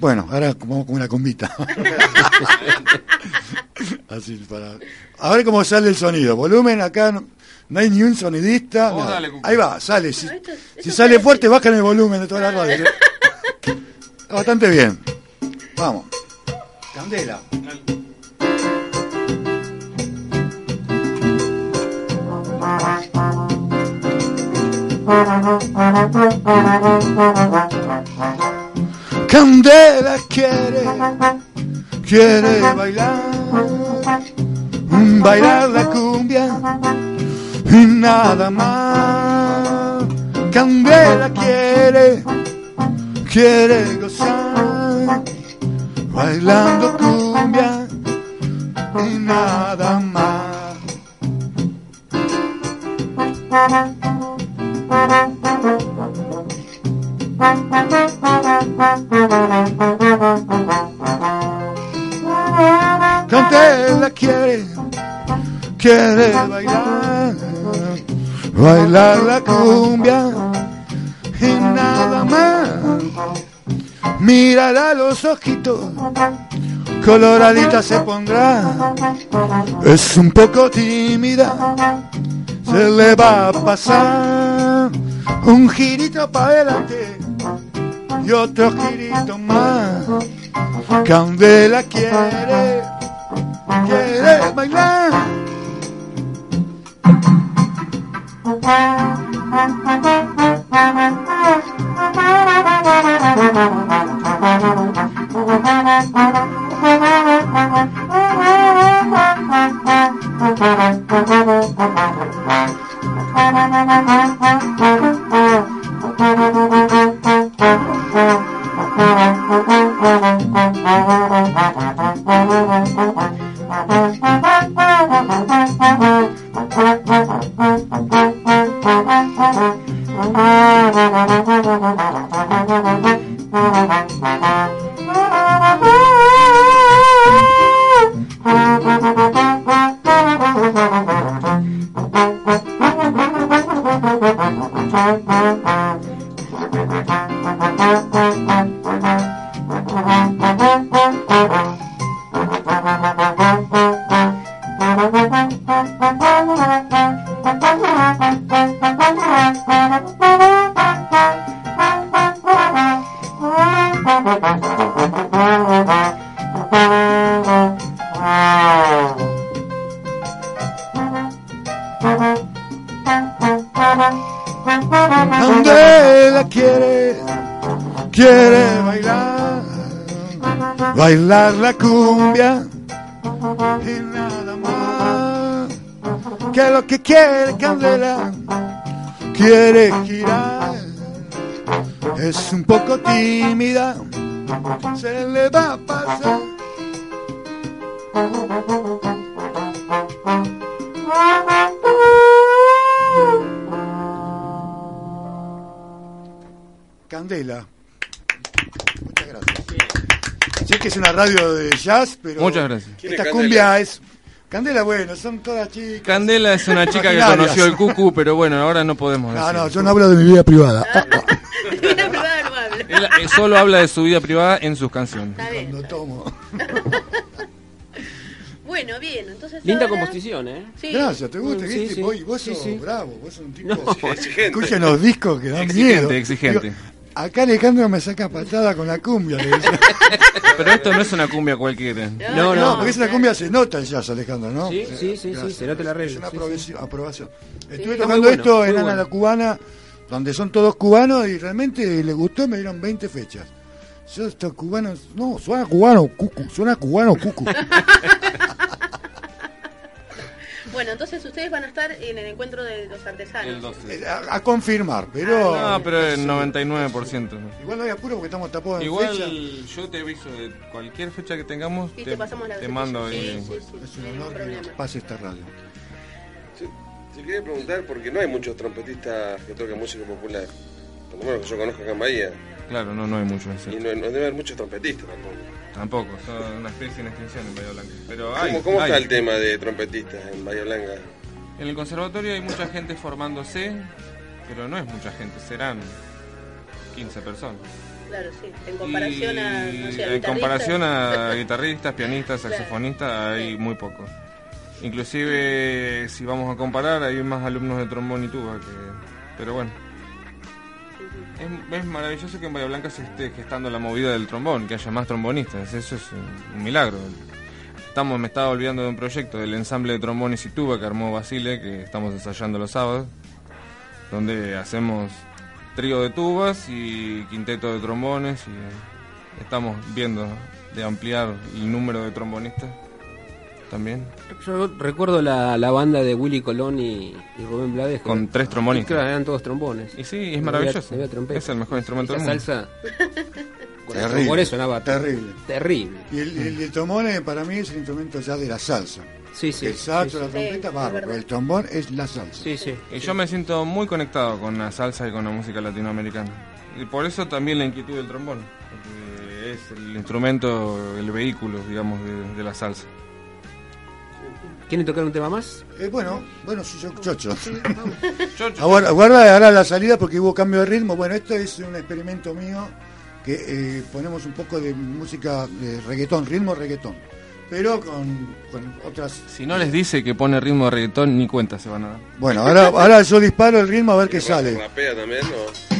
Bueno, ahora vamos con una combita. Así para... A ver cómo sale el sonido. Volumen acá, no, no hay ni un sonidista. Dale, Cucu. Ahí va, sale. Si, No, esto- esto si es sale así. fuerte, bajan el volumen de toda la radio. Está Bastante bien. Vamos. Candela. Candela quiere, quiere bailar, bailar la cumbia y nada más. Candela quiere, quiere gozar, bailando cumbia y nada más. Candela quiere, quiere bailar, bailar la cumbia y nada más. Mírala los ojitos, coloradita se pondrá. Es un poco tímida, se le va a pasar un girito para adelante y otro girito más. Candela quiere, quiere bailar. Candela bailar la cumbia y nada más. Que lo que quiere Candela, quiere girar, es un poco tímida, se le va a pasar. Candela. Sé que es una radio de jazz, pero Muchas gracias. ¿Quién es esta Candela? cumbia es... Candela, bueno, son todas chicas. Candela es una chica que conoció el cucu, pero bueno, ahora no podemos No, decir. no, yo no hablo de mi vida privada. Ah, ah, no. Él eh, solo habla de su vida privada en sus canciones. Está bien. Cuando tomo. Bueno, bien, entonces. Linda ahora- composición, ¿eh? Sí. Gracias, ¿te gusta? Sí, ¿Viste? sí. Vos, vos Sí, sos sí. bravo, vos sos un tipo... Exigente. Escucha los discos que dan Exigente, miedo. exigente. Digo, acá Alejandro me saca patada con la cumbia. le decía. Pero esto no es una cumbia cualquiera. No, No, no. porque esa cumbia se nota el jazz, Alejandro, ¿no? Sí, sí, sí, se nota el arreglo, Es una sí, aprobación. Estuve tocando bueno, esto en Ana bueno. la Cubana, donde son todos cubanos y realmente les gustó, me dieron 20 fechas. Yo estos cubanos, no, suena cubano, cucu, suena cubano, cucu. Bueno, entonces ustedes van a estar en el encuentro de los artesanos. El 12. Eh, a, a confirmar, pero... No, pero el 99%. Igual no hay apuro porque estamos tapados en fecha. Igual yo te aviso de cualquier fecha que tengamos, Y te, te pasamos la te fecha. mando Sí, ahí. sí, sí, Es un honor que pase esta radio. Te quería preguntar porque no hay muchos trompetistas que toquen música popular. Por lo menos que yo conozco acá en Bahía. Claro, no, no hay mucho. sí. Y no, no debe haber muchos trompetistas tampoco. Tampoco, son una especie en extinción en Bahía Blanca. Pero hay, ¿Cómo, cómo hay. está el tema de trompetistas en Bahía Blanca? En el conservatorio hay mucha gente formándose, pero no es mucha gente, serán 15 personas. Claro, sí. En comparación a, no sé, a en guitarristas. comparación a guitarristas, pianistas, Claro. saxofonistas, hay Sí. muy pocos. Inclusive, si vamos a comparar, hay más alumnos de trombón y tuba que... Pero bueno. Es, maravilloso que en Bahía Blanca se esté gestando la movida del trombón, que haya más trombonistas. Eso es un, un milagro. Estamos, me estaba olvidando de un proyecto del ensamble de trombones y tuba que armó Basile, que estamos ensayando los sábados, donde hacemos trío de tubas y quinteto de trombones y estamos viendo de ampliar el número de trombonistas también Yo recuerdo la, la banda de Willy Colón y, y Rubén Blades. que- con tres trombonistas. Claro, eran todos trombones. Y sí, es maravilloso. había- había. Es el mejor instrumento del mundo. salsa. Terrible. sonaba Terrible. terrible. Y el, el, el trombón para mí es el instrumento ya de la salsa. Sí, sí. el saxo, sí, la trompeta, bárbaro. El trombón es la salsa. Sí, sí. Y yo me siento muy conectado con la salsa y con la música latinoamericana. Y por eso también la inquietud del trombón, porque es el instrumento, el vehículo, digamos, de, de la salsa. ¿Quieren tocar un tema más? Eh, bueno, bueno, sí, yo, chocho. Chocho. Ahora, guarda ahora la salida porque hubo cambio de ritmo. Bueno, esto es un experimento mío que eh, ponemos un poco de música de reggaetón, ritmo reggaetón. Pero con, con otras. Si no les dice que pone ritmo de reggaetón, ni cuenta se van a dar. Bueno, ahora, ahora yo disparo el ritmo a ver qué sale. ¿Rapea también o...?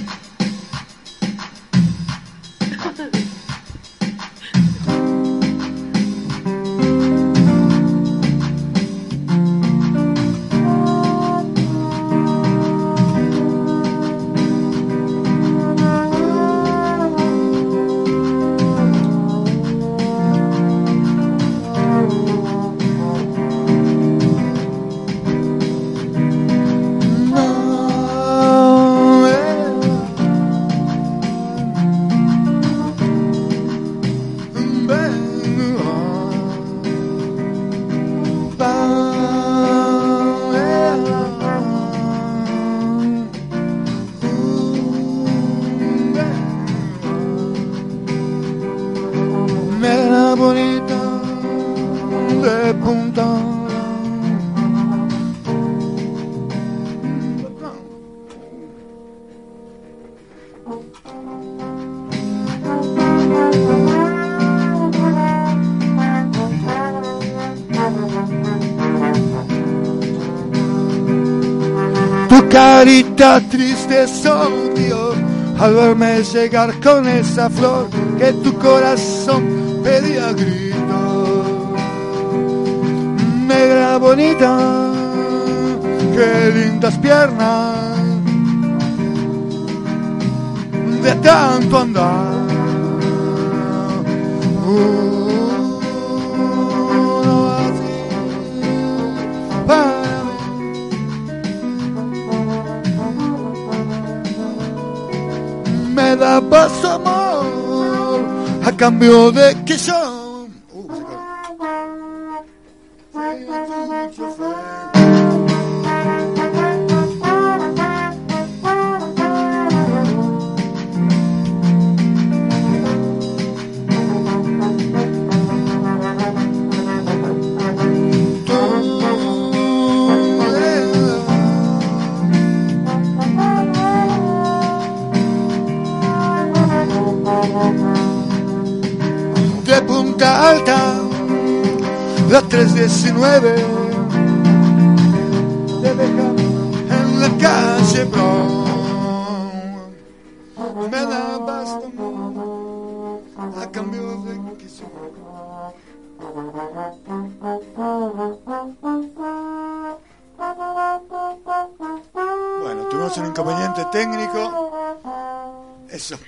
Al verme llegar con esa flor que tu corazón pedía grito. Negra bonita, qué lindas piernas de tanto andar. Cambio de que yo.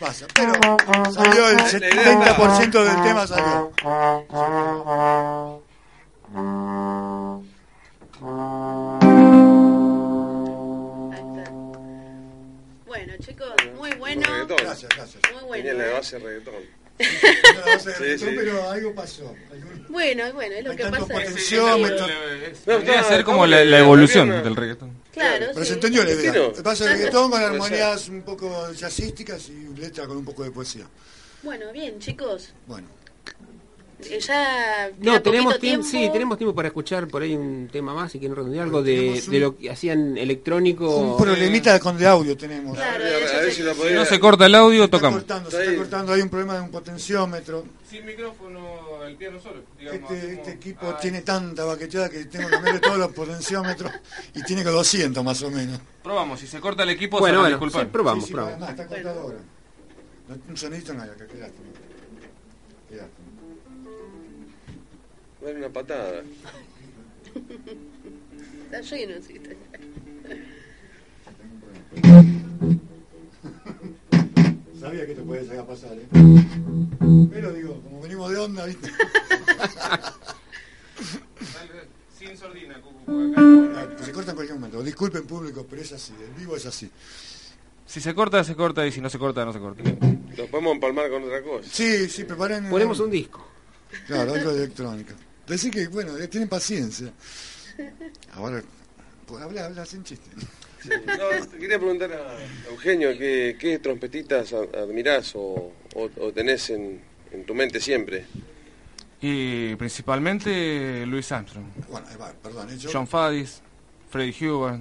Pasa, pero salió el 70% del tema salió. Bueno, chicos, muy bueno. Reggaetón. Gracias, gracias. Muy Tenía la bueno. ¿eh? base reggaetón. No, no sé, Sí, sí. pero algo pasó. Algún- Bueno, bueno, es lo Hay que pasa. to- Debería está- ser como está la, bien, la está evolución bien, del reggaetón. Claro, Pero sí. se entendió la idea. Quiero. Pasa el reggaetón con armonías un poco jazzísticas y letra con un poco de poesía. Bueno, bien, chicos. Bueno, Eh, ya No, tenemos tiempo, tiempo. sí, tenemos tiempo para escuchar por ahí un tema más, si quieren redondear algo de, un- de lo que hacían electrónico. Un problemita con de audio tenemos. Claro, A ver, eso a ver se- si lo Si podía- no se corta el audio, Está tocamos. cortando, se Está está cortando, hay un problema de un potenciómetro. Sin micrófono, el piano solo. Este, este equipo tiene tanta baqueteada que tengo que cambiarle todos los potenciómetros y tiene que 200 más o menos. Probamos, si se corta el equipo, Bueno, se bueno, sí, probamos, Sí, sí, probamos. además está cortado ahora. No, un sonidito no hay acá, qué lástima. Qué lástima. Dale una patada. Está lleno, sí. está- Sabía que esto podía llegar a pasar, ¿eh? Pero digo, como venimos de onda, ¿viste? Sin sordina, Cucu, Ah, Se corta en cualquier momento. Disculpen público, pero es así. El vivo es así. Si se corta, se corta, y si no se corta, no se corta. Lo podemos empalmar con otra cosa. Sí, sí, preparen. Ponemos un disco. Claro, algo de electrónica. Decir que, bueno, eh, tienen paciencia. Ahora, pues habla, habla sin chiste. No, te quería preguntar a Eugenio, ¿qué, qué trompetistas admirás o, o- o tenés en, en tu mente siempre? Y principalmente Louis Armstrong, Bueno, ahí va, perdón, ¿eh? Yo- John Fadis, Freddie Hubbard,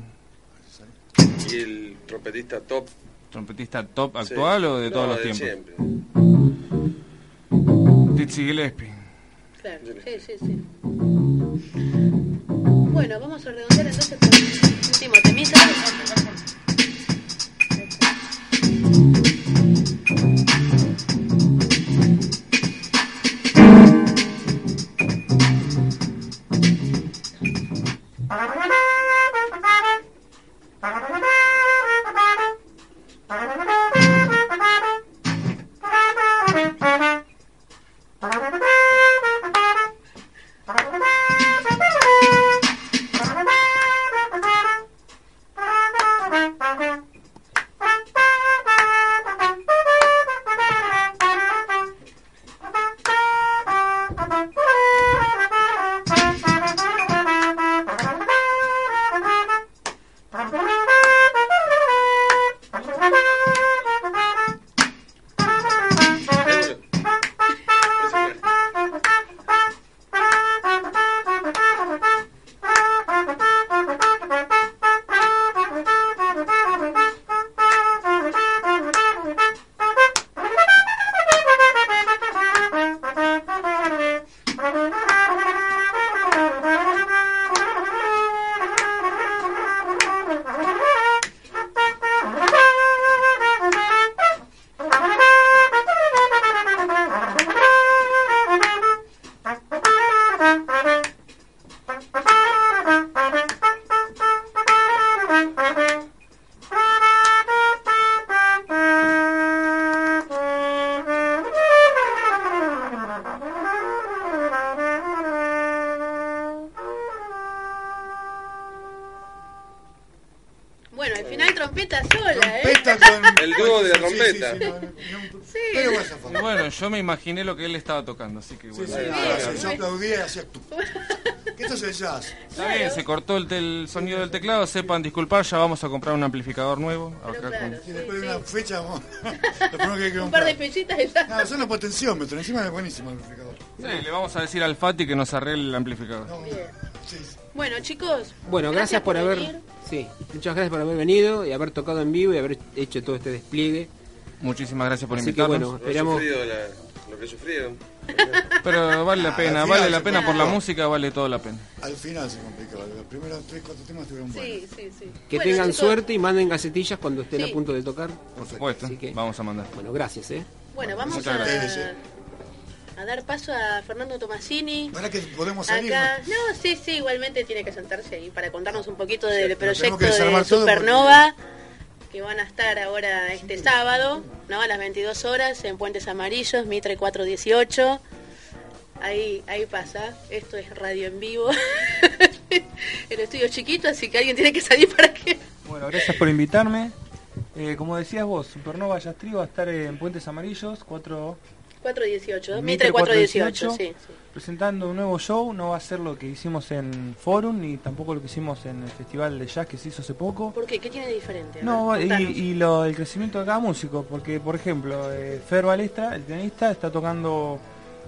¿Y el trompetista top? trompetista top Sí. actual o de No, todos los de tiempos. siempre. Dizzy Gillespie. Claro, sí, sí, sí. Bueno, vamos a redondear entonces con último temita. Sí, sí, Pero vas a Y bueno, yo me imaginé lo que él estaba tocando, así que Sí, bueno. sí, Bien. claro, sí, yo aplaudía y hacía tú. Que esto es el jazz. Está bien, se cortó el, sonido del teclado, sepan disculpar, ya vamos a comprar un amplificador nuevo. Pero acá claro, con- Y después de sí, una fecha, vamos. lo primero que hay que Un par de fechitas y ya. No, son los potenciómetros. Encima es buenísimo el amplificador. Sí, le vamos a decir al Fati que nos arregle el amplificador. No. Bueno, chicos. Bueno, gracias, por, haber. venir. Sí, muchas gracias por haber venido y haber tocado en vivo y haber hecho todo este despliegue. Muchísimas gracias por Así que invitarnos. bueno, esperamos. sufrido la- lo que sufrieron. Pero vale la pena, al vale la pena por la música, vale toda la pena. Al final se complicaba. Los primeros 3, 4 temas estuvieron buenos. Sí, sí, sí. Que Bueno, tengan chicos, suerte y manden gacetillas cuando estén Sí. a punto de tocar. Por supuesto, Así que- vamos a mandar. Bueno, gracias, ¿eh? Bueno, vamos Muchas a, gracias. a dar paso a Fernando Tomasini. Ahora que podemos salir. Acá, ¿no? no, sí, sí, igualmente tiene que sentarse ahí para contarnos un poquito del proyecto de Supernova, que van a estar ahora este sábado, ¿no? A las 22 horas en Puentes Amarillos, Mitre 418. Ahí, ahí pasa, esto es radio en vivo. El estudio es chiquito, así que alguien tiene que salir para que... Bueno, gracias por invitarme. Eh, como decías vos, Supernova Jazz Trio va a estar en Puentes Amarillos, 4 418, Mitre Mitre 418, 418, sí, sí. Presentando un nuevo show. No va a ser lo que hicimos en Forum ni tampoco lo que hicimos en el Festival de Jazz que se hizo hace poco. ¿Por qué? ¿Qué tiene de diferente? A No, ver, y, contanos. y lo, el crecimiento de cada músico, porque por ejemplo, eh, Fer Balestra, el pianista, está tocando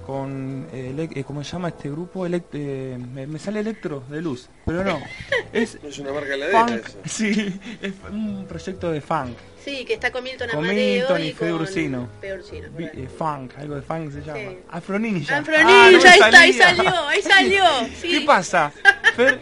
con, eh, eh, ¿cómo se llama este grupo? Elec- eh, me, me sale Electro de Luz, pero no. Es No es una marca heladera funk, eso. sí, es un proyecto de funk. Sí, que está con Milton Con Amadeo Milton y y con eh, funk, algo de funk se llama. Sí. Afro Ninja. Afronilla, Ah, no me ahí está, ahí salió, ahí salió. Sí. ¿Qué pasa? Fer,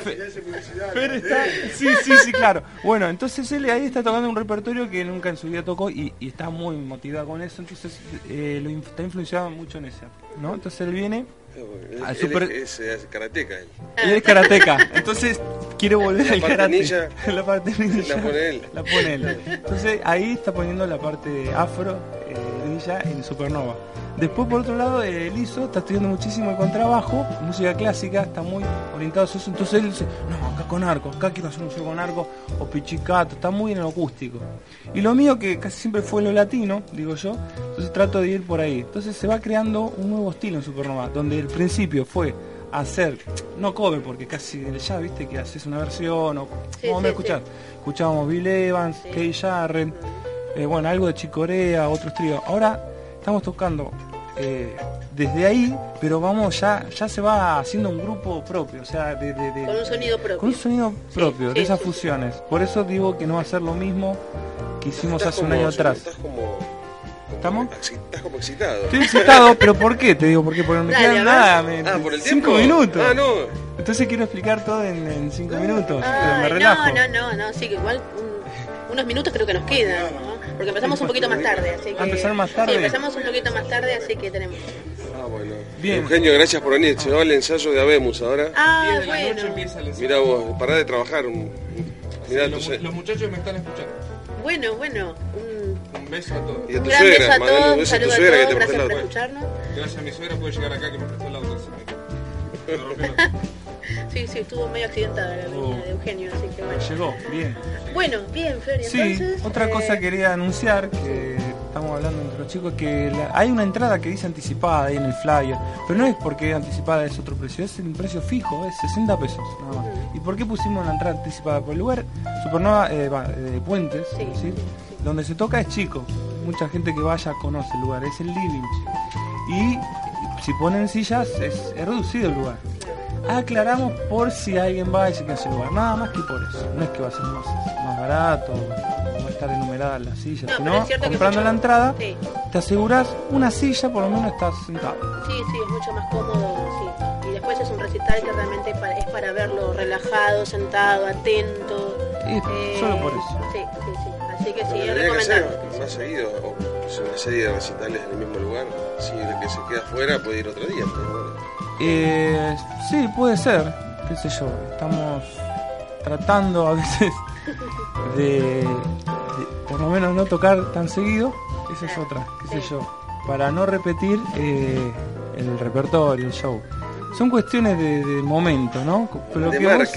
Fer está... Sí, sí, sí, claro. Bueno, entonces él ahí está tocando un repertorio que nunca en su vida tocó y, y está muy motivado con eso, entonces eh, lo inf- está influenciado mucho en eso, ¿no? Entonces él viene, Él, Al él super- es, es karateca. él. él es karateca, entonces quiere volver La al parte karate. ninja, la parte ninja. la pone él. La pone él. Entonces ahí está poniendo la parte afro, ninja en Supernova. Después, por otro lado, eh, Lizo está estudiando muchísimo el contrabajo, música clásica, está muy orientado a eso. Entonces él dice, no, acá con arco, acá quiero hacer un show con arco, o pichicato, está muy en el acústico. Y lo mío, que casi siempre fue lo latino, digo yo, entonces trato de ir por ahí. Entonces se va creando un nuevo estilo en Supernova, donde el principio fue hacer, no cover, porque casi ya viste que haces una versión, o Sí, ¿cómo sí, escuchás? Escuchábamos Bill Evans. Kay Jarren, eh, bueno, algo de Chicorea, otros tríos. Ahora estamos tocando eh, desde ahí, pero vamos, ya ya se va haciendo un grupo propio, o sea, de, de- de- Con un sonido propio. con un sonido propio, sí, de esas sí, fusiones. Por eso digo que no va a ser lo mismo que hicimos Estás hace un año atrás. Estás como, ¿Estamos? estás como excitado. Estoy excitado, pero ¿por qué? Te digo, porque, porque no me Dale, quedan nada, me- Ah, por el cinco tiempo. minutos. Ah, no. Entonces quiero explicar todo en, en cinco minutos, pero me Ay, relajo. no, no, no, no, sí, que igual un- unos minutos creo que nos quedan, ¿no? Porque empezamos un poquito más tarde, así que... ¿A empezar más tarde? Sí, empezamos un poquito más tarde, así que tenemos... Ah, bueno. Bien. Eugenio, gracias por venir. Se va el ensayo de Abemus ahora. Ah, bueno. Mira vos, pará de trabajar. Mirá, los, tu los muchachos me están escuchando. Bueno, bueno, un, Un beso a todos. y a un tu gran beso suegra, a mandale todos, un un beso a tu a suegra que todos, te gracias prestó por la escucharnos. Gracias a mi suegra puede llegar acá que me prestó el auto. Sí, sí, estuvo medio accidentada la venida de Eugenio, así que bueno. Llegó, bien. Bueno, bien, y Sí, entonces... otra eh, cosa quería anunciar, que estamos hablando entre los chicos, que la- hay una entrada que dice anticipada ahí en el flyer, pero no es porque anticipada es otro precio, es un precio fijo, es 60 pesos nada más. ¿Y por qué pusimos la entrada anticipada? Por el lugar, Supernova eh, va, de Puentes, Sí, es decir, sí, sí. donde se toca es chico, mucha gente que vaya conoce el lugar, es el living. Y si ponen sillas es, es reducido el lugar. Aclaramos por si alguien va y se queda sin lugar, nada más que por eso. No es que va a ser más, más barato, no va a estar enumerada las sillas, No, sino es que comprando mucho- la entrada Sí, te aseguras una silla, por lo menos estás sentado. sí, sí, es mucho más cómodo, sí. Y después es un recital que realmente pa- es para verlo relajado, sentado, atento. Y solo por eso. Sí, sí, sí. Así que sí, es que recomendable. más seguido, o pues, una serie de recitales en el mismo lugar. Si el que se queda afuera puede ir otro día. pero. Eh, sí, puede ser, qué sé yo, estamos tratando a veces de, de por lo menos no tocar tan seguido, esa es otra, qué sé yo, para no repetir eh, el repertorio, el show. Son cuestiones de, de momento, ¿no? Pero de que vos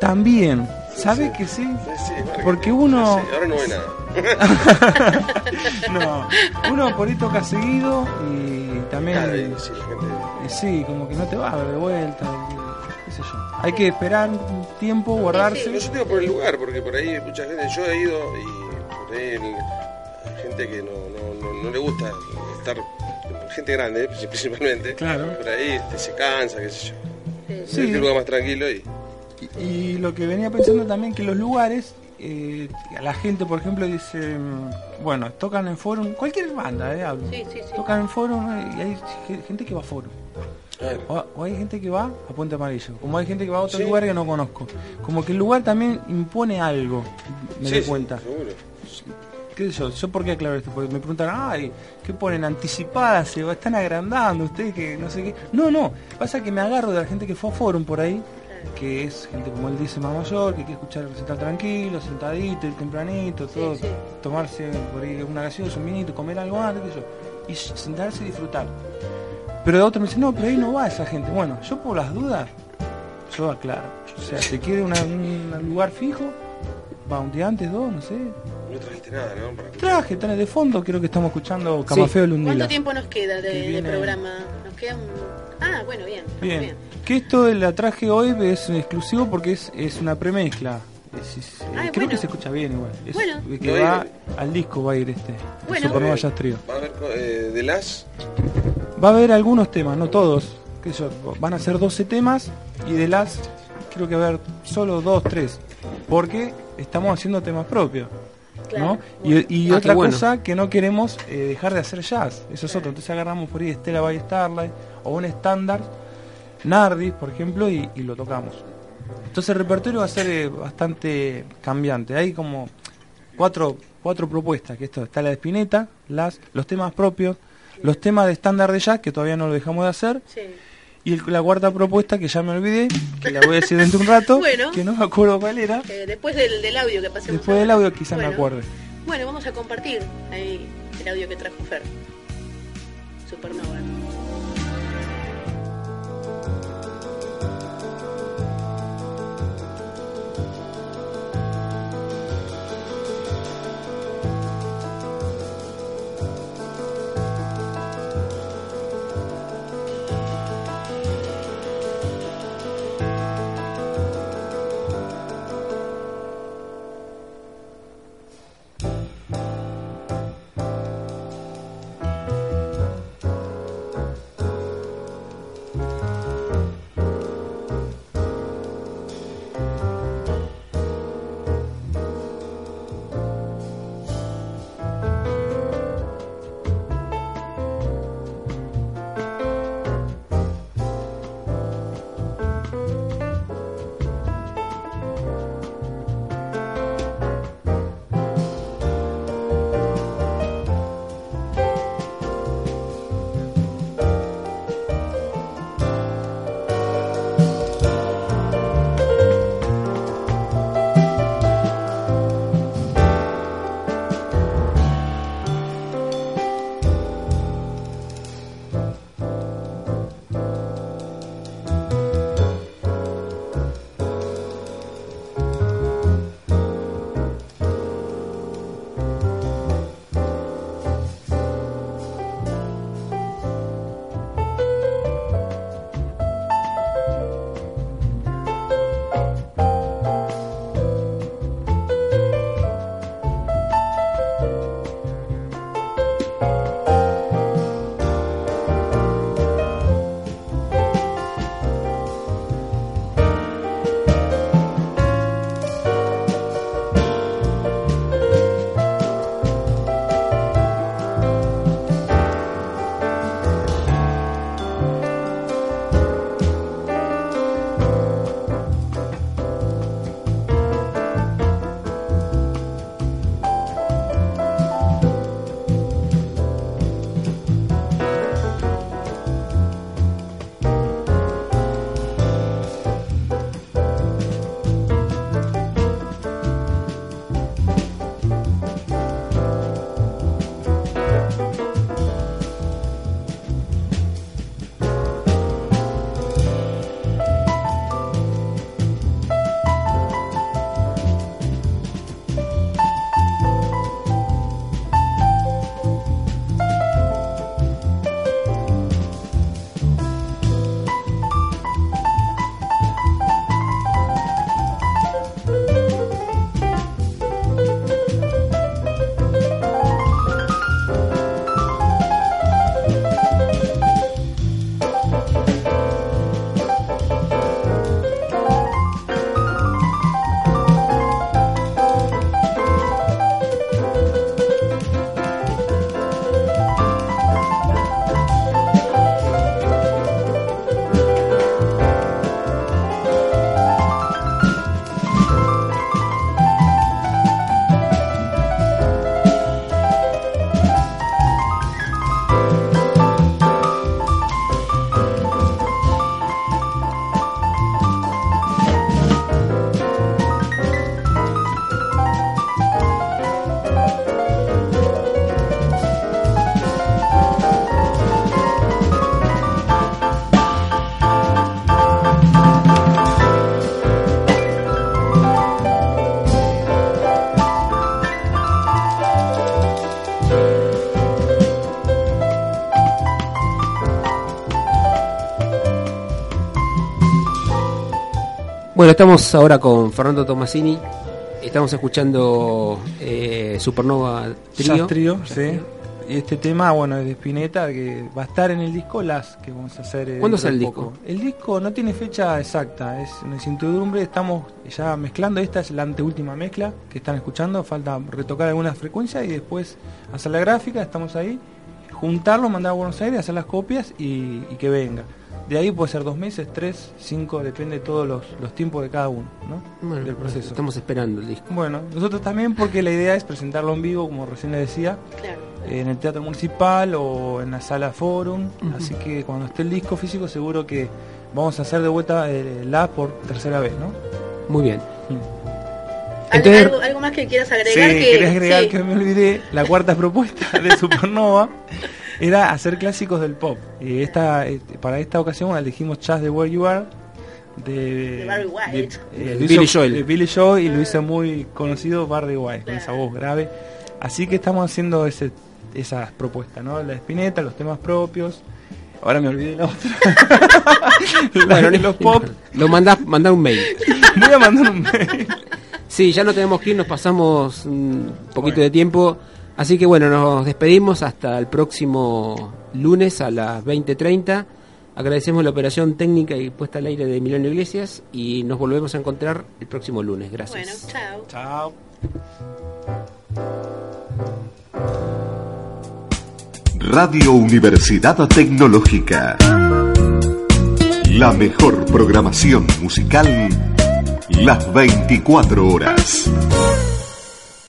también, ¿sabes sí. que sí? Sí, sí, marketing. Porque uno- Sí, ahora no ve nada. No, uno por ahí toca seguido y también... Claro, y sí, la gente- Y sí, como que no te va a ver de vuelta, y- qué sé yo. Hay que esperar un tiempo, guardarse. No, yo te digo por el lugar, porque por ahí mucha gente, yo he ido y por ahí el- hay gente que no, no, no, no le gusta estar, gente grande principalmente, Claro. por ahí este, se cansa, qué sé yo. Sí. Sí. Es un lugar más tranquilo y Y, y lo que venía pensando también que los lugares, eh, a la gente, por ejemplo, dice, mm, bueno, tocan en forum, cualquier banda, eh, hablo. Sí, sí, sí. Tocan en forum eh, y hay ge- gente que va a forum. claro, O, o hay gente que va a Puente Amarillo, como hay gente que va a otro Sí. lugar que no conozco. Como que el lugar también impone algo, me Sí, doy cuenta. seguro. ¿Qué sé yo? ¿Yo por qué aclaro esto? Porque me preguntan, ay, ¿qué ponen anticipadas? ¿Se están agrandando ustedes que no sé qué? No, no. Pasa que me agarro de la gente que fue a Forum por ahí, que es gente, como él dice, más mayor, que quiere escuchar el recital tranquilo, sentadito, ir tempranito, todo, sí. tomarse por ahí una gaseosa, un vinito, comer algo antes, qué sé yo. Y sentarse y disfrutar. Pero de otro me dice, no, pero ahí no va esa gente. Bueno, yo por las dudas, yo aclaro. O sea, si quiere una- un lugar fijo, va un día antes, dos, no sé, No trajiste nada, ¿no? Para escuchar. Traje, tenés de fondo, creo que estamos escuchando Camafeo Lundila. ¿Cuánto tiempo nos queda de, Que programa? Nos queda un... Ah, bueno, bien. estamos Bien. bien. Que esto de la traje hoy es exclusivo porque es, es una premezcla. Es- es- eh, Ah, creo bueno. que se escucha bien igual. Es- Bueno. que No, va al disco va a ir este. Bueno. Supernova Jazz Trio. Va a haber eh, de las va a haber algunos temas, no todos. Que yo, van a ser 12 temas y de las creo que va a haber solo 2, 3. Porque estamos haciendo temas propios. ¿no? Y, y Ah, otra bueno. cosa que no queremos eh, dejar de hacer jazz. Eso es otro. Entonces agarramos por ahí Stella by Starlight o un estándar, Nardis, por ejemplo, y, y lo tocamos. Entonces el repertorio va a ser eh, bastante cambiante. Hay como cuatro, cuatro propuestas, que esto está la de Spinetta, las, los temas propios, los temas de estándar de jazz, que todavía no lo dejamos de hacer, Sí. y el- la cuarta propuesta, que ya me olvidé, que la voy a decir dentro de un rato, Bueno. que no me acuerdo cuál era. Eh, después del, del audio que pasemos. Después del audio quizá me acuerde. Bueno, vamos a compartir ahí el audio que trajo Fer. Supernova. Bueno, estamos ahora con Fernando Tomasini. Estamos escuchando eh, Supernova Trio. Trio, sí. Y este tema, bueno, es de Spinetta, que va a estar en el disco Las, que vamos a hacer. eh, ¿Cuándo sale el disco? El disco no tiene fecha exacta, es una incertidumbre. Estamos ya mezclando. Esta es la anteúltima mezcla que están escuchando. Falta retocar algunas frecuencias y después hacer la gráfica. Estamos ahí. Juntarlo, mandar a Buenos Aires, hacer las copias y, y que venga. De ahí puede ser dos meses, tres, cinco, depende de todos los, los tiempos de cada uno, ¿no? Bueno, Del proceso. Estamos esperando el disco. Bueno, nosotros también porque la idea es presentarlo en vivo, como recién le decía, Claro. en el Teatro Municipal o en la Sala Forum. Así que cuando esté el disco físico seguro que vamos a hacer de vuelta eh, la por tercera vez, ¿no? Muy bien. ¿Algo, Entonces- algo, algo más que quieras Sí, agregar? que, quería agregar sí. que me olvidé, la cuarta propuesta de Supernova era hacer clásicos del pop. Y esta, para esta ocasión elegimos Just the Where You Are de, De Barry White. de- De Billy hizo- Joel. de Billy Joel y lo hizo muy conocido Barry White con esa voz grave. Así que estamos haciendo ese, esas propuestas, ¿no? La de Spinetta, los temas propios. Ahora me olvidé la otra. La Bueno, de no los pop. Lo mandás, mandá un mail. Voy a mandar un mail. Sí, ya no tenemos que ir, nos pasamos un poquito de tiempo. Así que bueno, nos despedimos hasta el próximo lunes a las 20.30. Agradecemos la operación técnica y puesta al aire de Milano Iglesias y nos volvemos a encontrar el próximo lunes. Bueno, Gracias. chao. Chao. Radio Universidad Tecnológica. La mejor programación musical las 24 horas.